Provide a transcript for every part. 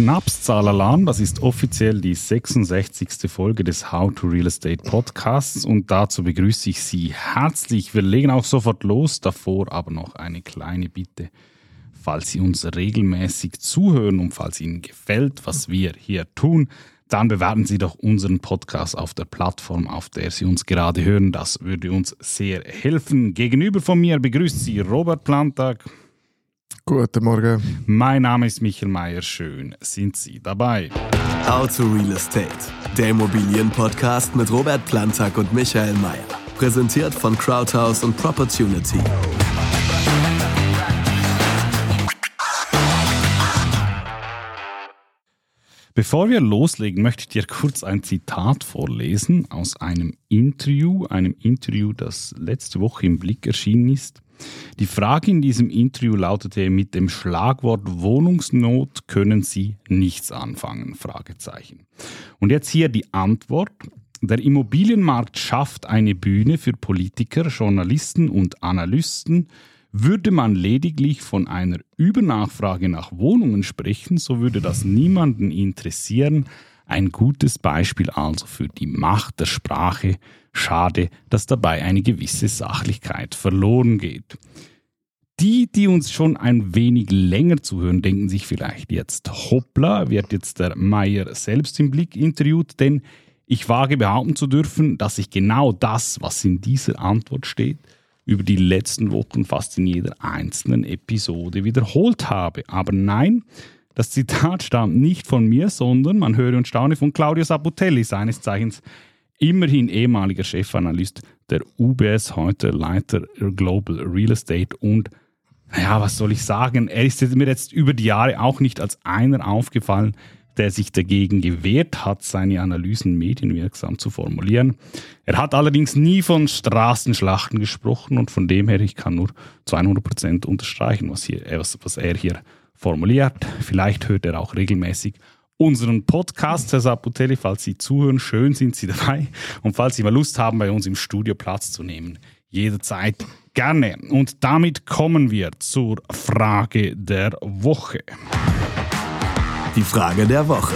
Schnapszahlalarm, das ist offiziell die 66. Folge des How to Real Estate Podcasts und dazu begrüße ich Sie herzlich. Wir legen auch sofort los, davor aber noch eine kleine Bitte. Falls Sie uns regelmäßig zuhören und falls Ihnen gefällt, was wir hier tun, dann bewerten Sie doch unseren Podcast auf der Plattform, auf der Sie uns gerade hören. Das würde uns sehr helfen. Gegenüber von mir begrüßt Sie Robert Plantag. Guten Morgen. Mein Name ist Michael Mayer. Schön sind Sie dabei. How to Real Estate, der Immobilienpodcast mit Robert Plantag und Michael Mayer. Präsentiert von Crowdhouse und Propertunity. Bevor wir loslegen, möchte ich dir kurz ein Zitat vorlesen aus einem Interview, einem Interview, das letzte Woche im Blick erschienen ist. Die Frage in diesem Interview lautete mit dem Schlagwort Wohnungsnot können Sie nichts anfangen? Fragezeichen. Und jetzt hier die Antwort. Der Immobilienmarkt schafft eine Bühne für Politiker, Journalisten und Analysten. Würde man lediglich von einer Übernachfrage nach Wohnungen sprechen, so würde das niemanden interessieren. Ein gutes Beispiel also für die Macht der Sprache. Schade, dass dabei eine gewisse Sachlichkeit verloren geht. Die, die uns schon ein wenig länger zuhören, denken sich vielleicht jetzt, hoppla, wird jetzt der Meier selbst im Blick interviewt, denn ich wage behaupten zu dürfen, dass ich genau das, was in dieser Antwort steht, über die letzten Wochen fast in jeder einzelnen Episode wiederholt habe. Aber nein, das Zitat stammt nicht von mir, sondern man höre und staune von Claudio Saputelli, seines Zeichens immerhin ehemaliger Chefanalyst der UBS, heute Leiter Global Real Estate und ja, was soll ich sagen? Er ist mir jetzt über die Jahre auch nicht als einer aufgefallen, der sich dagegen gewehrt hat, seine Analysen medienwirksam zu formulieren. Er hat allerdings nie von Straßenschlachten gesprochen und von dem her, ich kann nur zu 100 Prozent unterstreichen, was, hier, was, was er hier formuliert. Vielleicht hört er auch regelmäßig unseren Podcast, Herr Saputelli, falls Sie zuhören, schön sind Sie dabei. Und falls Sie mal Lust haben, bei uns im Studio Platz zu nehmen, jederzeit gerne. Und damit kommen wir zur Frage der Woche. Die Frage der Woche.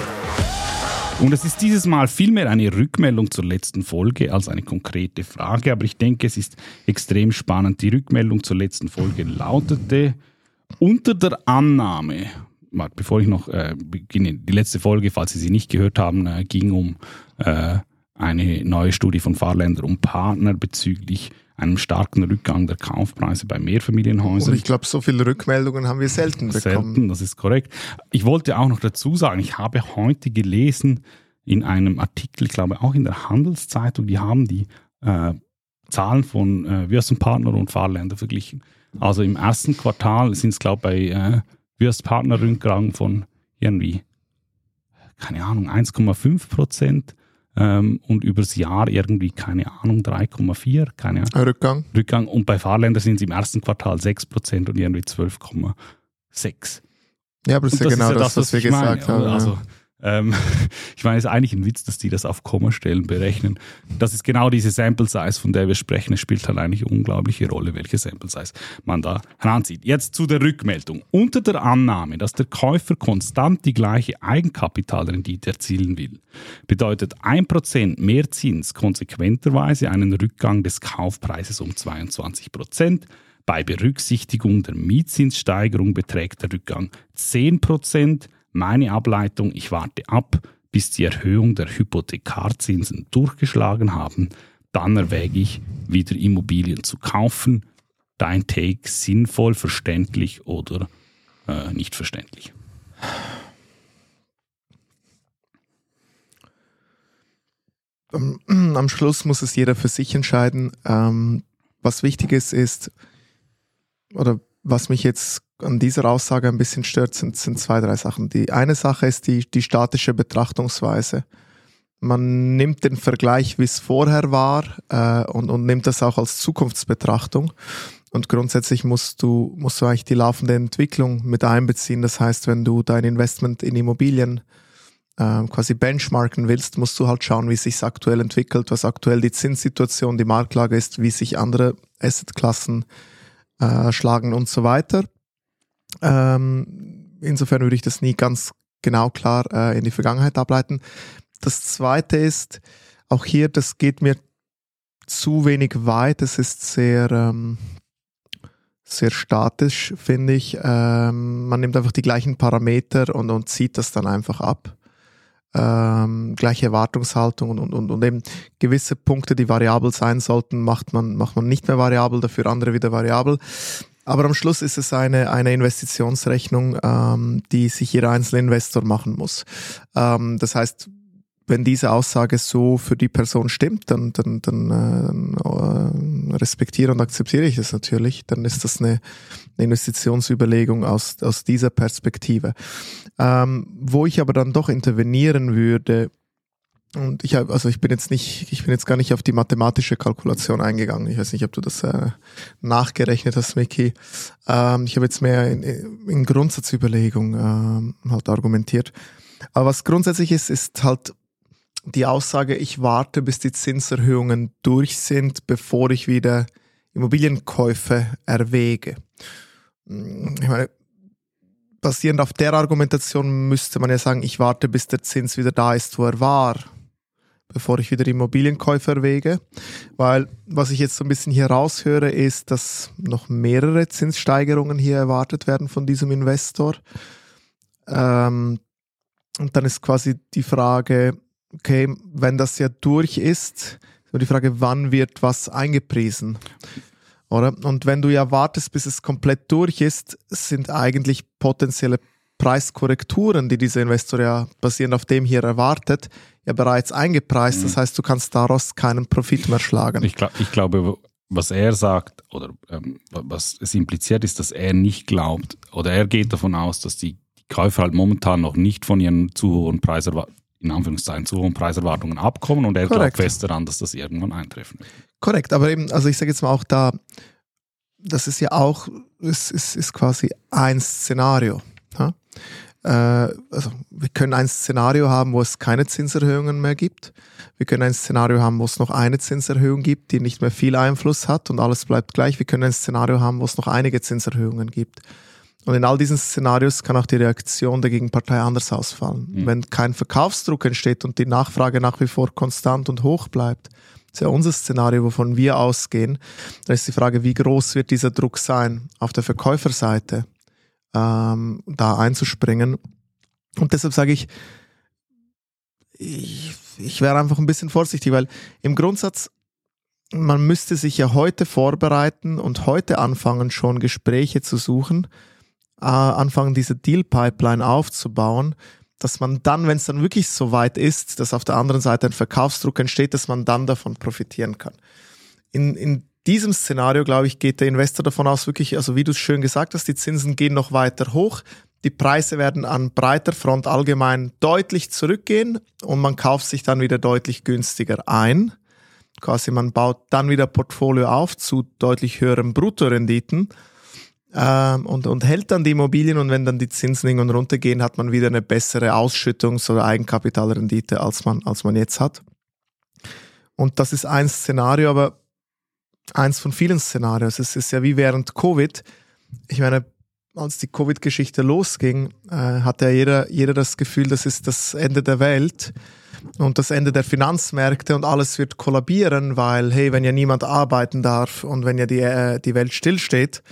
Und es ist dieses Mal vielmehr eine Rückmeldung zur letzten Folge als eine konkrete Frage, aber ich denke, es ist extrem spannend. Die Rückmeldung zur letzten Folge lautete, unter der Annahme, bevor ich noch äh, beginne, die letzte Folge, falls Sie sie nicht gehört haben, äh, ging um äh, eine neue Studie von Fahrländer und Partner bezüglich einem starken Rückgang der Kaufpreise bei Mehrfamilienhäusern. Und ich glaube, so viele Rückmeldungen haben wir selten bekommen. Selten, das ist korrekt. Ich wollte auch noch dazu sagen, ich habe heute gelesen in einem Artikel, ich glaube auch in der Handelszeitung, die haben die äh, Zahlen von äh, Würstenpartner und Fahrländer verglichen. Also im ersten Quartal sind es, glaube ich, bei äh, Würstpartner Rückgang von irgendwie, keine Ahnung, 1,5 Prozent ähm, und übers Jahr irgendwie, keine Ahnung, 3,4, keine Ahnung. Rückgang. Rückgang. Und bei Fahrländern sind es im ersten Quartal 6 Prozent und irgendwie 12,6. Ja, aber das ist ja genau ist ja das, was, was wir gesagt meine. haben. Also, ähm, ich meine, es ist eigentlich ein Witz, dass die das auf Kommastellen berechnen. Das ist genau diese Sample Size, von der wir sprechen. Es spielt halt eigentlich eine unglaubliche Rolle, welche Sample Size man da heranzieht. Jetzt zu der Rückmeldung. Unter der Annahme, dass der Käufer konstant die gleiche Eigenkapitalrendite erzielen will, bedeutet 1% mehr Zins konsequenterweise einen Rückgang des Kaufpreises um 22%. Bei Berücksichtigung der Mietzinssteigerung beträgt der Rückgang 10%. Meine Ableitung, ich warte ab, bis die Erhöhung der Hypothekarzinsen durchgeschlagen haben, dann erwäge ich, wieder Immobilien zu kaufen. Dein Take sinnvoll, verständlich oder äh, nicht verständlich? Am Schluss muss es jeder für sich entscheiden. Ähm, was wichtig ist, ist, oder was mich jetzt an dieser Aussage ein bisschen stört, sind, sind zwei, drei Sachen. Die eine Sache ist die, die statische Betrachtungsweise. Man nimmt den Vergleich, wie es vorher war, äh, und, und nimmt das auch als Zukunftsbetrachtung. Und grundsätzlich musst du, musst du eigentlich die laufende Entwicklung mit einbeziehen. Das heißt, wenn du dein Investment in Immobilien äh, quasi benchmarken willst, musst du halt schauen, wie sich aktuell entwickelt, was aktuell die Zinssituation, die Marktlage ist, wie sich andere Assetklassen äh, schlagen und so weiter. Ähm, insofern würde ich das nie ganz genau klar äh, in die Vergangenheit ableiten. Das zweite ist, auch hier, das geht mir zu wenig weit. Es ist sehr, ähm, sehr statisch, finde ich. Ähm, man nimmt einfach die gleichen Parameter und, und zieht das dann einfach ab. Ähm, gleiche Erwartungshaltung und, und, und eben gewisse Punkte, die variabel sein sollten, macht man, macht man nicht mehr variabel, dafür andere wieder variabel. Aber am Schluss ist es eine, eine Investitionsrechnung, ähm, die sich jeder einzelne Investor machen muss. Ähm, das heißt, wenn diese Aussage so für die Person stimmt, dann, dann, dann äh, respektiere und akzeptiere ich es natürlich. Dann ist das eine, eine Investitionsüberlegung aus, aus dieser Perspektive. Ähm, wo ich aber dann doch intervenieren würde, und ich habe, also ich bin jetzt nicht, ich bin jetzt gar nicht auf die mathematische Kalkulation eingegangen. Ich weiß nicht, ob du das äh, nachgerechnet hast, Micky. Ähm, ich habe jetzt mehr in, in Grundsatzüberlegung ähm, halt argumentiert. Aber was grundsätzlich ist, ist halt die Aussage, ich warte, bis die Zinserhöhungen durch sind, bevor ich wieder Immobilienkäufe erwäge. Ich meine, basierend auf der Argumentation müsste man ja sagen, ich warte, bis der Zins wieder da ist, wo er war, bevor ich wieder Immobilienkäufe erwäge. Weil was ich jetzt so ein bisschen hier raushöre, ist, dass noch mehrere Zinssteigerungen hier erwartet werden von diesem Investor. Ähm, und dann ist quasi die Frage, okay, wenn das ja durch ist, ist die Frage, wann wird was eingepriesen? Oder? Und wenn du ja wartest, bis es komplett durch ist, sind eigentlich potenzielle Preiskorrekturen, die dieser Investor ja basierend auf dem hier erwartet, ja bereits eingepreist. Das mhm. heißt, du kannst daraus keinen Profit mehr schlagen. Ich, glaub, ich glaube, was er sagt oder ähm, was es impliziert ist, dass er nicht glaubt oder er geht davon aus, dass die Käufer halt momentan noch nicht von ihren zu hohen Preiserwartungen in Anführungszeichen zu hohen Preiserwartungen abkommen und er Korrekt. glaubt fest daran, dass das irgendwann eintreffen wird. Korrekt, aber eben, also ich sage jetzt mal auch da, das ist ja auch, es ist, ist quasi ein Szenario. Ja? Äh, also wir können ein Szenario haben, wo es keine Zinserhöhungen mehr gibt. Wir können ein Szenario haben, wo es noch eine Zinserhöhung gibt, die nicht mehr viel Einfluss hat und alles bleibt gleich. Wir können ein Szenario haben, wo es noch einige Zinserhöhungen gibt. Und in all diesen Szenarios kann auch die Reaktion der Gegenpartei anders ausfallen. Mhm. Wenn kein Verkaufsdruck entsteht und die Nachfrage nach wie vor konstant und hoch bleibt, das ist ja unser Szenario, wovon wir ausgehen, dann ist die Frage, wie groß wird dieser Druck sein, auf der Verkäuferseite ähm, da einzuspringen. Und deshalb sage ich, ich, ich wäre einfach ein bisschen vorsichtig, weil im Grundsatz man müsste sich ja heute vorbereiten und heute anfangen, schon Gespräche zu suchen, äh, anfangen, diese Deal-Pipeline aufzubauen, dass man dann, wenn es dann wirklich so weit ist, dass auf der anderen Seite ein Verkaufsdruck entsteht, dass man dann davon profitieren kann. In, in diesem Szenario, glaube ich, geht der Investor davon aus, wirklich, also wie du es schön gesagt hast, die Zinsen gehen noch weiter hoch, die Preise werden an breiter Front allgemein deutlich zurückgehen und man kauft sich dann wieder deutlich günstiger ein. Quasi man baut dann wieder Portfolio auf zu deutlich höheren Bruttorenditen ähm, und, und hält dann die Immobilien und wenn dann die Zinsen irgendwann runtergehen, hat man wieder eine bessere Ausschüttungs- oder Eigenkapitalrendite, als man, als man jetzt hat. Und das ist ein Szenario, aber eins von vielen Szenarios. Es ist ja wie während Covid. Ich meine, als die Covid-Geschichte losging, äh, hatte ja jeder, jeder das Gefühl, das ist das Ende der Welt und das Ende der Finanzmärkte und alles wird kollabieren, weil, hey, wenn ja niemand arbeiten darf und wenn ja die, äh, die Welt stillsteht,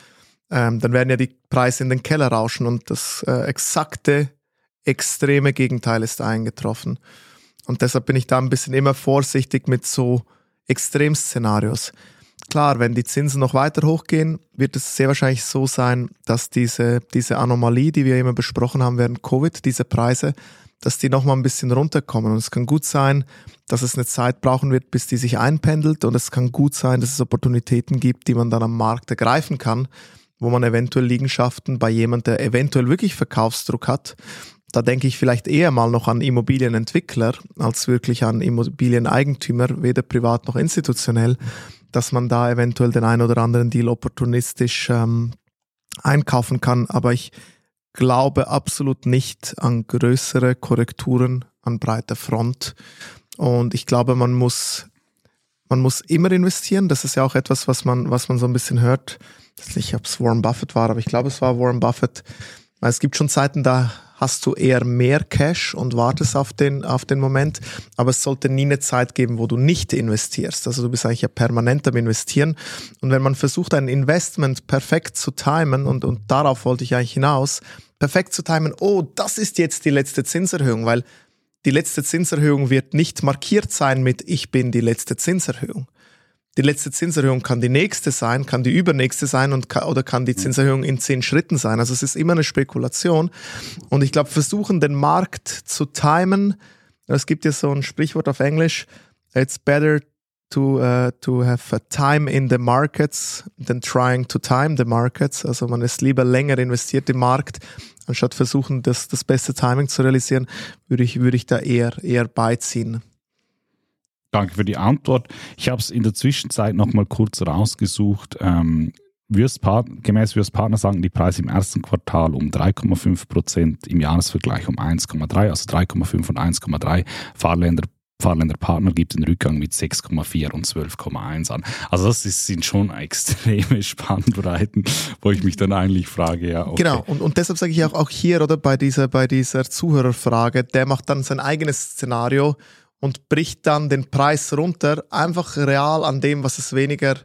ähm, dann werden ja die Preise in den Keller rauschen und das äh, exakte, extreme Gegenteil ist eingetroffen. Und deshalb bin ich da ein bisschen immer vorsichtig mit so Extremszenarios. Klar, wenn die Zinsen noch weiter hochgehen, wird es sehr wahrscheinlich so sein, dass diese, diese Anomalie, die wir immer besprochen haben während Covid, diese Preise, dass die nochmal ein bisschen runterkommen. Und es kann gut sein, dass es eine Zeit brauchen wird, bis die sich einpendelt. Und es kann gut sein, dass es Opportunitäten gibt, die man dann am Markt ergreifen kann wo man eventuell Liegenschaften bei jemand, der eventuell wirklich Verkaufsdruck hat, da denke ich vielleicht eher mal noch an Immobilienentwickler als wirklich an Immobilieneigentümer, weder privat noch institutionell, dass man da eventuell den einen oder anderen Deal opportunistisch ähm, einkaufen kann. Aber ich glaube absolut nicht an größere Korrekturen an breiter Front. Und ich glaube, man muss, man muss immer investieren. Das ist ja auch etwas, was man, was man so ein bisschen hört weiß nicht, ob es Warren Buffett war, aber ich glaube, es war Warren Buffett. Es gibt schon Zeiten, da hast du eher mehr Cash und wartest auf den, auf den Moment. Aber es sollte nie eine Zeit geben, wo du nicht investierst. Also du bist eigentlich ja permanent am Investieren. Und wenn man versucht, ein Investment perfekt zu timen, und, und darauf wollte ich eigentlich hinaus, perfekt zu timen, oh, das ist jetzt die letzte Zinserhöhung, weil die letzte Zinserhöhung wird nicht markiert sein mit ich bin die letzte Zinserhöhung. Die letzte Zinserhöhung kann die nächste sein, kann die übernächste sein und oder kann die Zinserhöhung in zehn Schritten sein. Also es ist immer eine Spekulation. Und ich glaube, versuchen den Markt zu timen. Es gibt ja so ein Sprichwort auf Englisch. It's better to, uh, to have a time in the markets than trying to time the markets. Also man ist lieber länger investiert im Markt, anstatt versuchen, das, das beste Timing zu realisieren, würde ich, würde ich da eher, eher beiziehen. Danke für die Antwort. Ich habe es in der Zwischenzeit noch mal kurz rausgesucht. Ähm, gemäß Würstpartner sagen die Preise im ersten Quartal um 3,5 Prozent, im Jahresvergleich um 1,3, also 3,5 und 1,3. Fahrländer Fahrländer gibt den Rückgang mit 6,4 und 12,1 an. Also das ist, sind schon extreme Spannbreiten, wo ich mich dann eigentlich frage, ja. Okay. Genau, und, und deshalb sage ich auch, auch hier, oder bei dieser, bei dieser Zuhörerfrage, der macht dann sein eigenes Szenario und bricht dann den Preis runter, einfach real an dem, was es weniger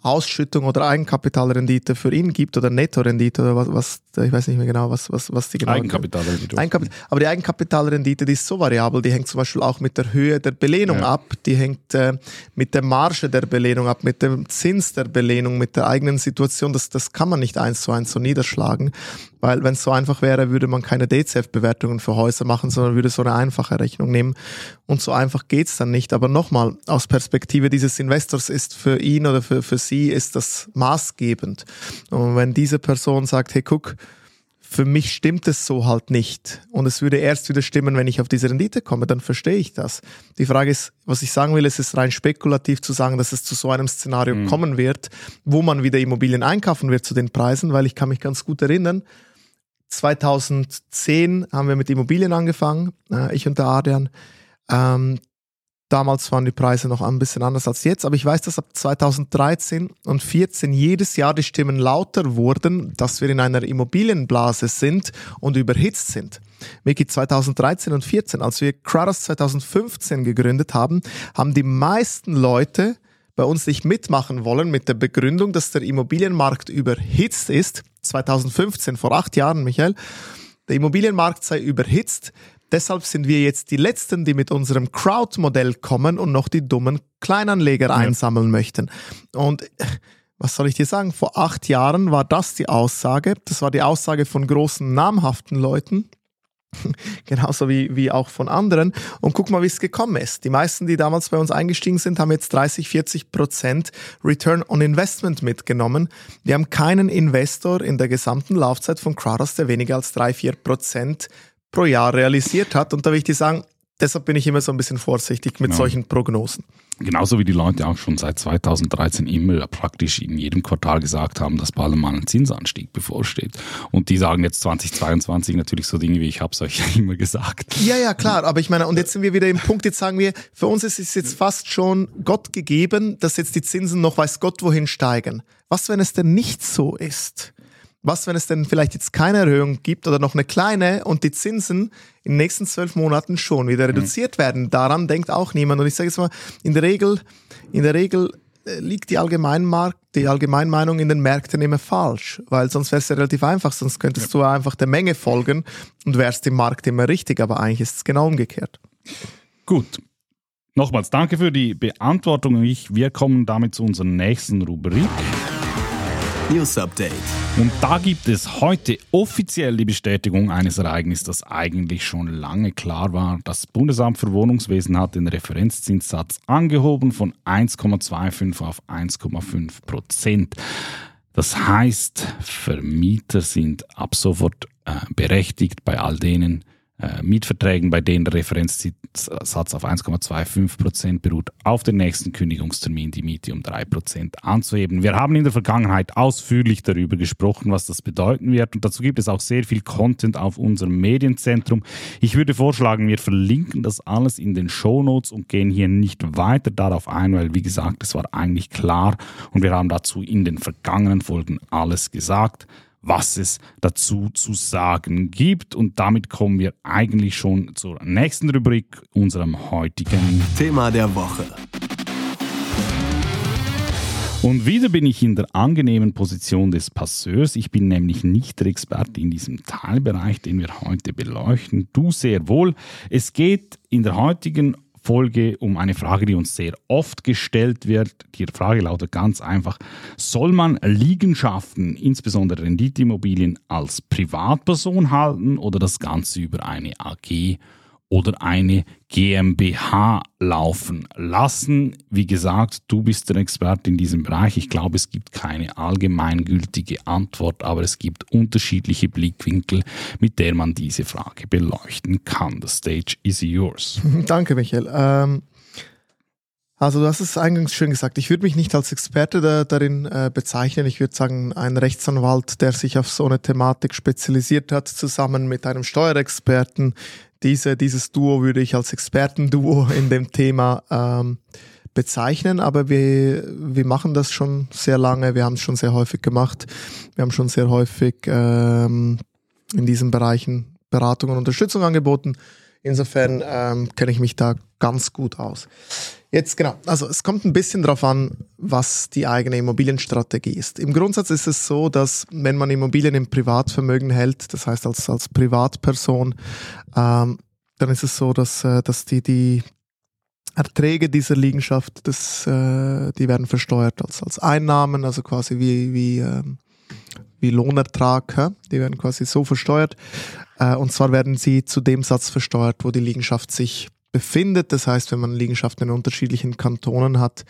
Ausschüttung oder Eigenkapitalrendite für ihn gibt oder Nettorendite oder was, was ich weiß nicht mehr genau, was, was, was die genau Eigenkapitalrendite. Eigenkapit aber die Eigenkapitalrendite, die ist so variabel, die hängt zum Beispiel auch mit der Höhe der Belehnung ja. ab, die hängt äh, mit der Marge der Belehnung ab, mit dem Zins der Belehnung, mit der eigenen Situation. Das, das kann man nicht eins zu eins so niederschlagen. Weil wenn es so einfach wäre, würde man keine DCF-Bewertungen für Häuser machen, sondern würde so eine einfache Rechnung nehmen. Und so einfach geht's dann nicht. Aber nochmal, aus Perspektive dieses Investors ist für ihn oder für, für sie ist das maßgebend. Und wenn diese Person sagt, hey, guck, für mich stimmt es so halt nicht. Und es würde erst wieder stimmen, wenn ich auf diese Rendite komme, dann verstehe ich das. Die Frage ist, was ich sagen will, es ist rein spekulativ zu sagen, dass es zu so einem Szenario mhm. kommen wird, wo man wieder Immobilien einkaufen wird zu den Preisen, weil ich kann mich ganz gut erinnern, 2010 haben wir mit Immobilien angefangen, äh, ich und der Adrian. Ähm, damals waren die Preise noch ein bisschen anders als jetzt, aber ich weiß, dass ab 2013 und 2014 jedes Jahr die Stimmen lauter wurden, dass wir in einer Immobilienblase sind und überhitzt sind. Miki, 2013 und 2014, als wir Kratos 2015 gegründet haben, haben die meisten Leute bei uns nicht mitmachen wollen mit der Begründung, dass der Immobilienmarkt überhitzt ist. 2015, vor acht Jahren, Michael. Der Immobilienmarkt sei überhitzt. Deshalb sind wir jetzt die Letzten, die mit unserem Crowd-Modell kommen und noch die dummen Kleinanleger ja. einsammeln möchten. Und was soll ich dir sagen? Vor acht Jahren war das die Aussage. Das war die Aussage von großen, namhaften Leuten. genauso wie, wie auch von anderen. Und guck mal, wie es gekommen ist. Die meisten, die damals bei uns eingestiegen sind, haben jetzt 30, 40 Prozent Return on Investment mitgenommen. Wir haben keinen Investor in der gesamten Laufzeit von Crowdhouse, der weniger als 3, 4 Prozent pro Jahr realisiert hat. Und da will ich dir sagen, deshalb bin ich immer so ein bisschen vorsichtig mit genau. solchen Prognosen. Genauso wie die Leute auch schon seit 2013 immer praktisch in jedem Quartal gesagt haben, dass bald mal ein Zinsanstieg bevorsteht. Und die sagen jetzt 2022 natürlich so Dinge wie, ich habe es euch ja immer gesagt. Ja, ja, klar. Aber ich meine, und jetzt sind wir wieder im Punkt, jetzt sagen wir, für uns ist es jetzt fast schon Gott gegeben, dass jetzt die Zinsen noch weiß Gott wohin steigen. Was, wenn es denn nicht so ist? Was, wenn es denn vielleicht jetzt keine Erhöhung gibt oder noch eine kleine und die Zinsen in den nächsten zwölf Monaten schon wieder mhm. reduziert werden? Daran denkt auch niemand. Und ich sage jetzt mal, in der Regel, in der Regel äh, liegt die Allgemeinmarkt, die Allgemeinmeinung in den Märkten immer falsch, weil sonst wäre es ja relativ einfach, sonst könntest ja. du einfach der Menge folgen und wärst im Markt immer richtig, aber eigentlich ist es genau umgekehrt. Gut. Nochmals danke für die Beantwortung. wir kommen damit zu unserer nächsten Rubrik. News Update. Und da gibt es heute offiziell die Bestätigung eines Ereignisses, das eigentlich schon lange klar war. Das Bundesamt für Wohnungswesen hat den Referenzzinssatz angehoben von 1,25 auf 1,5 Prozent. Das heißt, Vermieter sind ab sofort äh, berechtigt, bei all denen, Mietverträgen, bei denen der Referenzsatz auf 1,25 Prozent beruht, auf den nächsten Kündigungstermin die Miete um 3 Prozent anzuheben. Wir haben in der Vergangenheit ausführlich darüber gesprochen, was das bedeuten wird und dazu gibt es auch sehr viel Content auf unserem Medienzentrum. Ich würde vorschlagen, wir verlinken das alles in den Show Notes und gehen hier nicht weiter darauf ein, weil wie gesagt, es war eigentlich klar und wir haben dazu in den vergangenen Folgen alles gesagt. Was es dazu zu sagen gibt. Und damit kommen wir eigentlich schon zur nächsten Rubrik, unserem heutigen Thema der Woche. Und wieder bin ich in der angenehmen Position des Passeurs. Ich bin nämlich nicht der Experte in diesem Teilbereich, den wir heute beleuchten. Du sehr wohl. Es geht in der heutigen Folge um eine Frage, die uns sehr oft gestellt wird. Die Frage lautet ganz einfach, soll man Liegenschaften, insbesondere Renditeimmobilien, als Privatperson halten oder das Ganze über eine AG oder eine GmbH laufen lassen. Wie gesagt, du bist der Experte in diesem Bereich. Ich glaube, es gibt keine allgemeingültige Antwort, aber es gibt unterschiedliche Blickwinkel, mit der man diese Frage beleuchten kann. The stage is yours. Danke, Michael. Ähm also du hast es eingangs schön gesagt. Ich würde mich nicht als Experte da, darin äh, bezeichnen. Ich würde sagen, ein Rechtsanwalt, der sich auf so eine Thematik spezialisiert hat, zusammen mit einem Steuerexperten, diese, dieses Duo würde ich als Expertenduo in dem Thema ähm, bezeichnen, aber wir, wir machen das schon sehr lange, wir haben es schon sehr häufig gemacht, wir haben schon sehr häufig ähm, in diesen Bereichen Beratung und Unterstützung angeboten. Insofern ähm, kenne ich mich da ganz gut aus. Jetzt genau, also es kommt ein bisschen darauf an, was die eigene Immobilienstrategie ist. Im Grundsatz ist es so, dass wenn man Immobilien im Privatvermögen hält, das heißt als, als Privatperson, ähm, dann ist es so, dass, äh, dass die, die Erträge dieser Liegenschaft, das, äh, die werden versteuert als, als Einnahmen, also quasi wie, wie, ähm, wie Lohnertrag, ja? die werden quasi so versteuert. Äh, und zwar werden sie zu dem Satz versteuert, wo die Liegenschaft sich befindet. Das heißt, wenn man Liegenschaften in unterschiedlichen Kantonen hat,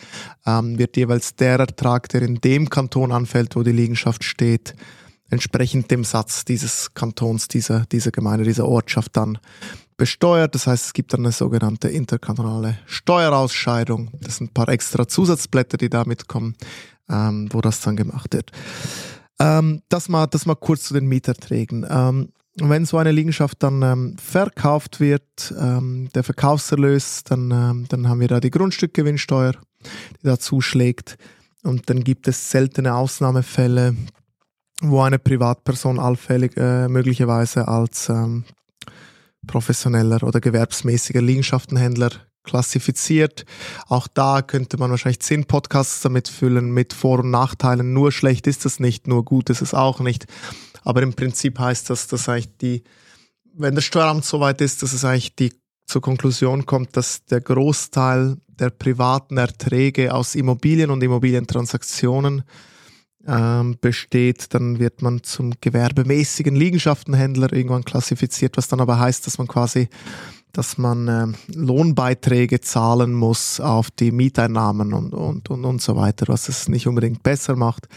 ähm, wird jeweils der Ertrag, der in dem Kanton anfällt, wo die Liegenschaft steht, entsprechend dem Satz dieses Kantons, dieser, dieser Gemeinde, dieser Ortschaft dann besteuert. Das heißt, es gibt dann eine sogenannte interkantonale Steuerausscheidung. Das sind ein paar extra Zusatzblätter, die da mitkommen, ähm, wo das dann gemacht wird. Ähm, das, mal, das mal kurz zu den Mieterträgen. Ähm, wenn so eine Liegenschaft dann ähm, verkauft wird, ähm, der Verkaufserlös, dann, ähm, dann haben wir da die Grundstückgewinnsteuer, die da zuschlägt. Und dann gibt es seltene Ausnahmefälle, wo eine Privatperson allfällig äh, möglicherweise als ähm, professioneller oder gewerbsmäßiger Liegenschaftenhändler klassifiziert. Auch da könnte man wahrscheinlich zehn Podcasts damit füllen mit Vor- und Nachteilen. Nur schlecht ist es nicht, nur gut ist es auch nicht. Aber im Prinzip heißt das, dass eigentlich die, wenn das Steueramt so weit ist, dass es eigentlich die zur Konklusion kommt, dass der Großteil der privaten Erträge aus Immobilien und Immobilientransaktionen ähm, besteht, dann wird man zum gewerbemäßigen Liegenschaftenhändler irgendwann klassifiziert, was dann aber heißt, dass man quasi dass man äh, Lohnbeiträge zahlen muss auf die Mieteinnahmen und, und, und, und so weiter, was es nicht unbedingt besser macht.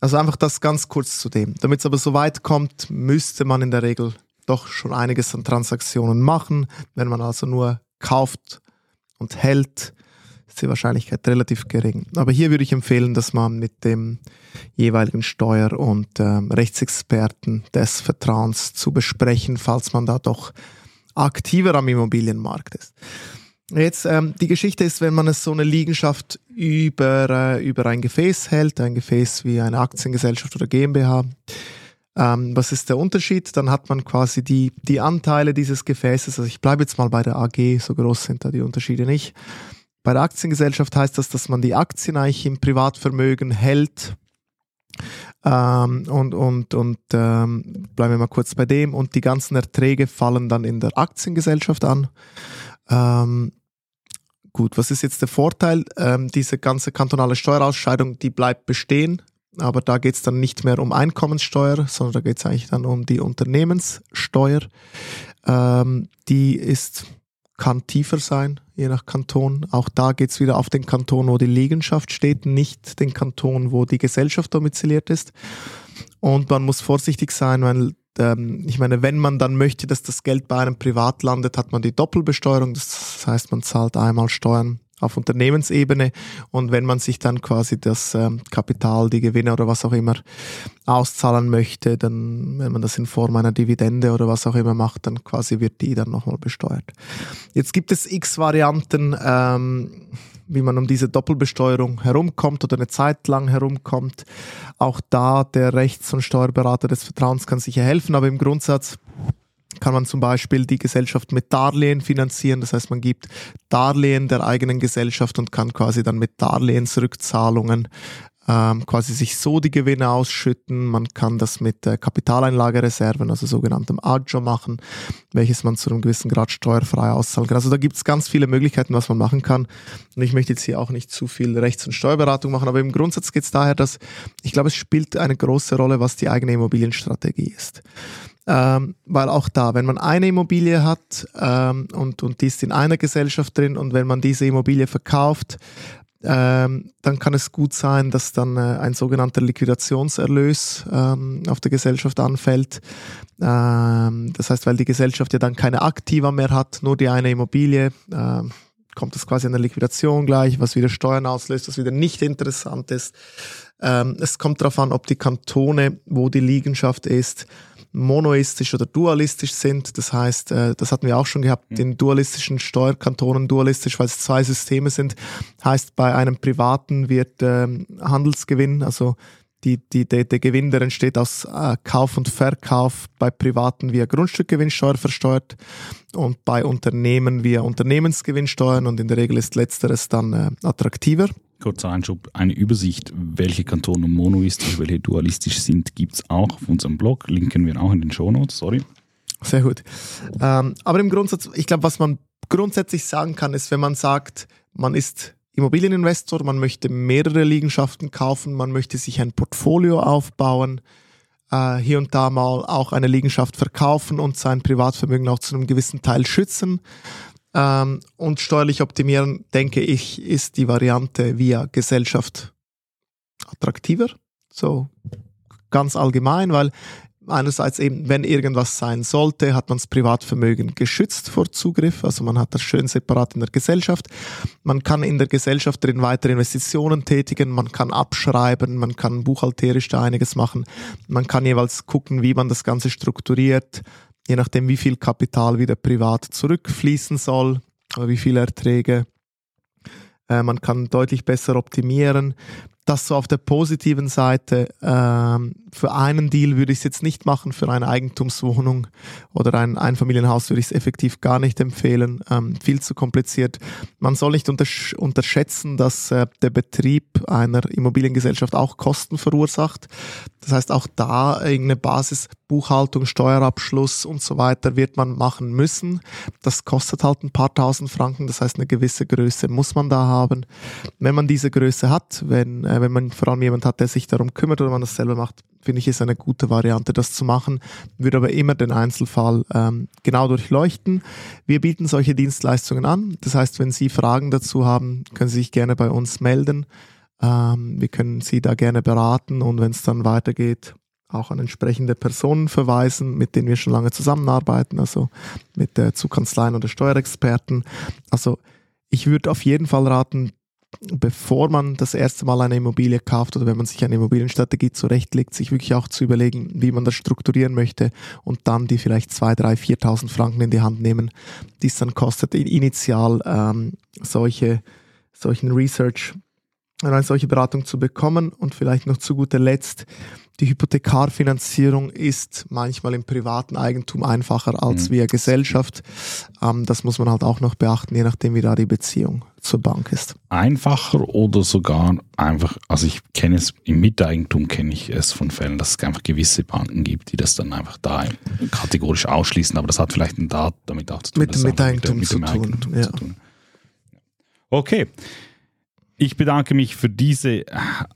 Also einfach das ganz kurz zu dem. Damit es aber so weit kommt, müsste man in der Regel doch schon einiges an Transaktionen machen. Wenn man also nur kauft und hält, ist die Wahrscheinlichkeit relativ gering. Aber hier würde ich empfehlen, dass man mit dem jeweiligen Steuer- und äh, Rechtsexperten des Vertrauens zu besprechen, falls man da doch aktiver am Immobilienmarkt ist. Jetzt, ähm, die Geschichte ist, wenn man es so eine Liegenschaft über, äh, über ein Gefäß hält, ein Gefäß wie eine Aktiengesellschaft oder GmbH, ähm, was ist der Unterschied? Dann hat man quasi die, die Anteile dieses Gefäßes, also ich bleibe jetzt mal bei der AG, so groß sind da die Unterschiede nicht. Bei der Aktiengesellschaft heißt das, dass man die Aktien eigentlich im Privatvermögen hält. Ähm, und und, und ähm, bleiben wir mal kurz bei dem. Und die ganzen Erträge fallen dann in der Aktiengesellschaft an. Ähm, gut, was ist jetzt der Vorteil? Ähm, diese ganze kantonale Steuerausscheidung, die bleibt bestehen. Aber da geht es dann nicht mehr um Einkommenssteuer, sondern da geht es eigentlich dann um die Unternehmenssteuer. Ähm, die ist kann tiefer sein, je nach Kanton. Auch da geht es wieder auf den Kanton, wo die Liegenschaft steht, nicht den Kanton, wo die Gesellschaft domiziliert ist. Und man muss vorsichtig sein, weil ähm, ich meine, wenn man dann möchte, dass das Geld bei einem Privat landet, hat man die Doppelbesteuerung. Das heißt, man zahlt einmal Steuern auf Unternehmensebene. Und wenn man sich dann quasi das ähm, Kapital, die Gewinne oder was auch immer auszahlen möchte, dann, wenn man das in Form einer Dividende oder was auch immer macht, dann quasi wird die dann nochmal besteuert. Jetzt gibt es x Varianten, ähm, wie man um diese Doppelbesteuerung herumkommt oder eine Zeit lang herumkommt. Auch da der Rechts- und Steuerberater des Vertrauens kann sicher helfen, aber im Grundsatz kann man zum Beispiel die Gesellschaft mit Darlehen finanzieren. Das heißt, man gibt Darlehen der eigenen Gesellschaft und kann quasi dann mit Darlehensrückzahlungen ähm, quasi sich so die Gewinne ausschütten. Man kann das mit äh, Kapitaleinlagereserven, also sogenanntem Agio machen, welches man zu einem gewissen Grad steuerfrei auszahlen kann. Also da gibt es ganz viele Möglichkeiten, was man machen kann. Und ich möchte jetzt hier auch nicht zu viel Rechts- und Steuerberatung machen, aber im Grundsatz geht es daher, dass ich glaube, es spielt eine große Rolle, was die eigene Immobilienstrategie ist. Ähm, weil auch da, wenn man eine Immobilie hat ähm, und, und die ist in einer Gesellschaft drin und wenn man diese Immobilie verkauft, ähm, dann kann es gut sein, dass dann äh, ein sogenannter Liquidationserlös ähm, auf der Gesellschaft anfällt. Ähm, das heißt, weil die Gesellschaft ja dann keine Aktiva mehr hat, nur die eine Immobilie, ähm, kommt es quasi an der Liquidation gleich, was wieder Steuern auslöst, was wieder nicht interessant ist. Ähm, es kommt darauf an, ob die Kantone, wo die Liegenschaft ist, monoistisch oder dualistisch sind. Das heißt, äh, das hatten wir auch schon gehabt, mhm. den dualistischen Steuerkantonen dualistisch, weil es zwei Systeme sind. Heißt, bei einem privaten wird ähm, Handelsgewinn, also die, die, der, der Gewinn, der entsteht aus äh, Kauf und Verkauf bei Privaten via Grundstückgewinnsteuer versteuert und bei Unternehmen via Unternehmensgewinnsteuern und in der Regel ist letzteres dann äh, attraktiver. Kurzer Einschub, eine Übersicht, welche Kantone monoistisch, welche dualistisch sind, gibt es auch auf unserem Blog. Linken wir auch in den Shownotes, sorry. Sehr gut. Ähm, aber im Grundsatz, ich glaube, was man grundsätzlich sagen kann, ist, wenn man sagt, man ist Immobilieninvestor, man möchte mehrere Liegenschaften kaufen, man möchte sich ein Portfolio aufbauen, äh, hier und da mal auch eine Liegenschaft verkaufen und sein Privatvermögen auch zu einem gewissen Teil schützen, ähm, und steuerlich optimieren, denke ich, ist die Variante via Gesellschaft attraktiver. So ganz allgemein, weil einerseits eben, wenn irgendwas sein sollte, hat man das Privatvermögen geschützt vor Zugriff, also man hat das schön separat in der Gesellschaft. Man kann in der Gesellschaft drin weitere Investitionen tätigen, man kann abschreiben, man kann buchhalterisch da einiges machen, man kann jeweils gucken, wie man das Ganze strukturiert, je nachdem, wie viel Kapital wieder privat zurückfließen soll, wie viele Erträge. Äh, man kann deutlich besser optimieren das so auf der positiven Seite. Ähm, für einen Deal würde ich es jetzt nicht machen, für eine Eigentumswohnung oder ein Einfamilienhaus würde ich es effektiv gar nicht empfehlen. Ähm, viel zu kompliziert. Man soll nicht untersch unterschätzen, dass äh, der Betrieb einer Immobiliengesellschaft auch Kosten verursacht. Das heißt, auch da irgendeine Basis, Buchhaltung, Steuerabschluss und so weiter wird man machen müssen. Das kostet halt ein paar tausend Franken. Das heißt, eine gewisse Größe muss man da haben. Wenn man diese Größe hat, wenn äh, wenn man vor allem jemand hat, der sich darum kümmert oder man das selber macht, finde ich, ist eine gute Variante, das zu machen. Würde aber immer den Einzelfall ähm, genau durchleuchten. Wir bieten solche Dienstleistungen an. Das heißt, wenn Sie Fragen dazu haben, können Sie sich gerne bei uns melden. Ähm, wir können Sie da gerne beraten und wenn es dann weitergeht, auch an entsprechende Personen verweisen, mit denen wir schon lange zusammenarbeiten, also mit der Zukanzleien oder Steuerexperten. Also ich würde auf jeden Fall raten, bevor man das erste Mal eine Immobilie kauft oder wenn man sich eine Immobilienstrategie zurechtlegt, sich wirklich auch zu überlegen, wie man das strukturieren möchte und dann die vielleicht 2, 3, 4.000 Franken in die Hand nehmen, die es dann kostet, initial ähm, solche, solchen Research eine solche Beratung zu bekommen. Und vielleicht noch zu guter Letzt die Hypothekarfinanzierung ist manchmal im privaten Eigentum einfacher als mhm. via Gesellschaft. Ähm, das muss man halt auch noch beachten, je nachdem, wie da die Beziehung zur Bank ist. Einfacher oder sogar einfach, also ich kenne es, im Miteigentum kenne ich es von Fällen, dass es einfach gewisse Banken gibt, die das dann einfach da kategorisch ausschließen, aber das hat vielleicht damit auch zu tun. Mit dem Miteigentum, mit, mit dem zu, tun, ja. zu tun. Okay. Ich bedanke mich für diese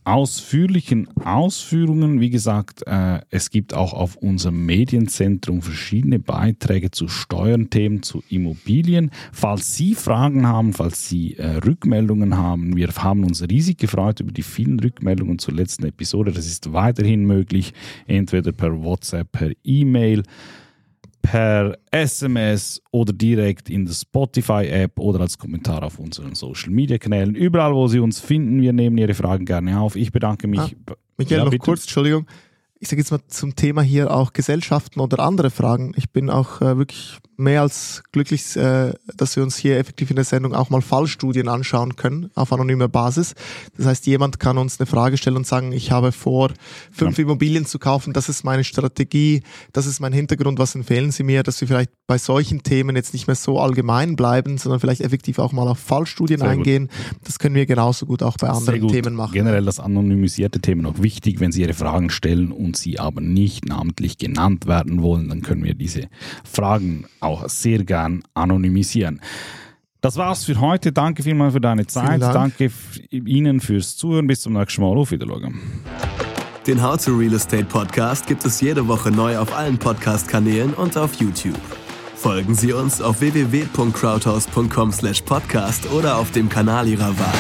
ausführlichen Ausführungen. Wie gesagt, äh, es gibt auch auf unserem Medienzentrum verschiedene Beiträge zu Steuernthemen, zu Immobilien. Falls Sie Fragen haben, falls Sie äh, Rückmeldungen haben, wir haben uns riesig gefreut über die vielen Rückmeldungen zur letzten Episode. Das ist weiterhin möglich, entweder per WhatsApp, per E-Mail per SMS oder direkt in der Spotify-App oder als Kommentar auf unseren Social-Media-Kanälen. Überall, wo Sie uns finden, wir nehmen Ihre Fragen gerne auf. Ich bedanke mich. Ah, Michael, ja, noch bitte. kurz, Entschuldigung. Ich sage jetzt mal zum Thema hier auch Gesellschaften oder andere Fragen. Ich bin auch äh, wirklich mehr als glücklich, äh, dass wir uns hier effektiv in der Sendung auch mal Fallstudien anschauen können auf anonymer Basis. Das heißt, jemand kann uns eine Frage stellen und sagen, ich habe vor, fünf ja. Immobilien zu kaufen, das ist meine Strategie, das ist mein Hintergrund, was empfehlen Sie mir, dass wir vielleicht bei solchen Themen jetzt nicht mehr so allgemein bleiben, sondern vielleicht effektiv auch mal auf Fallstudien Sehr eingehen. Gut. Das können wir genauso gut auch bei anderen Themen machen. Generell das anonymisierte Thema noch wichtig, wenn Sie Ihre Fragen stellen und Sie aber nicht namentlich genannt werden wollen, dann können wir diese Fragen auch sehr gern anonymisieren. Das war's für heute. Danke vielmals für deine Zeit. Dank. Danke Ihnen fürs Zuhören. Bis zum nächsten Mal. Auf Wiedersehen. Den How to Real Estate Podcast gibt es jede Woche neu auf allen Podcast-Kanälen und auf YouTube. Folgen Sie uns auf www.crowdhouse.com/podcast oder auf dem Kanal Ihrer Wahl.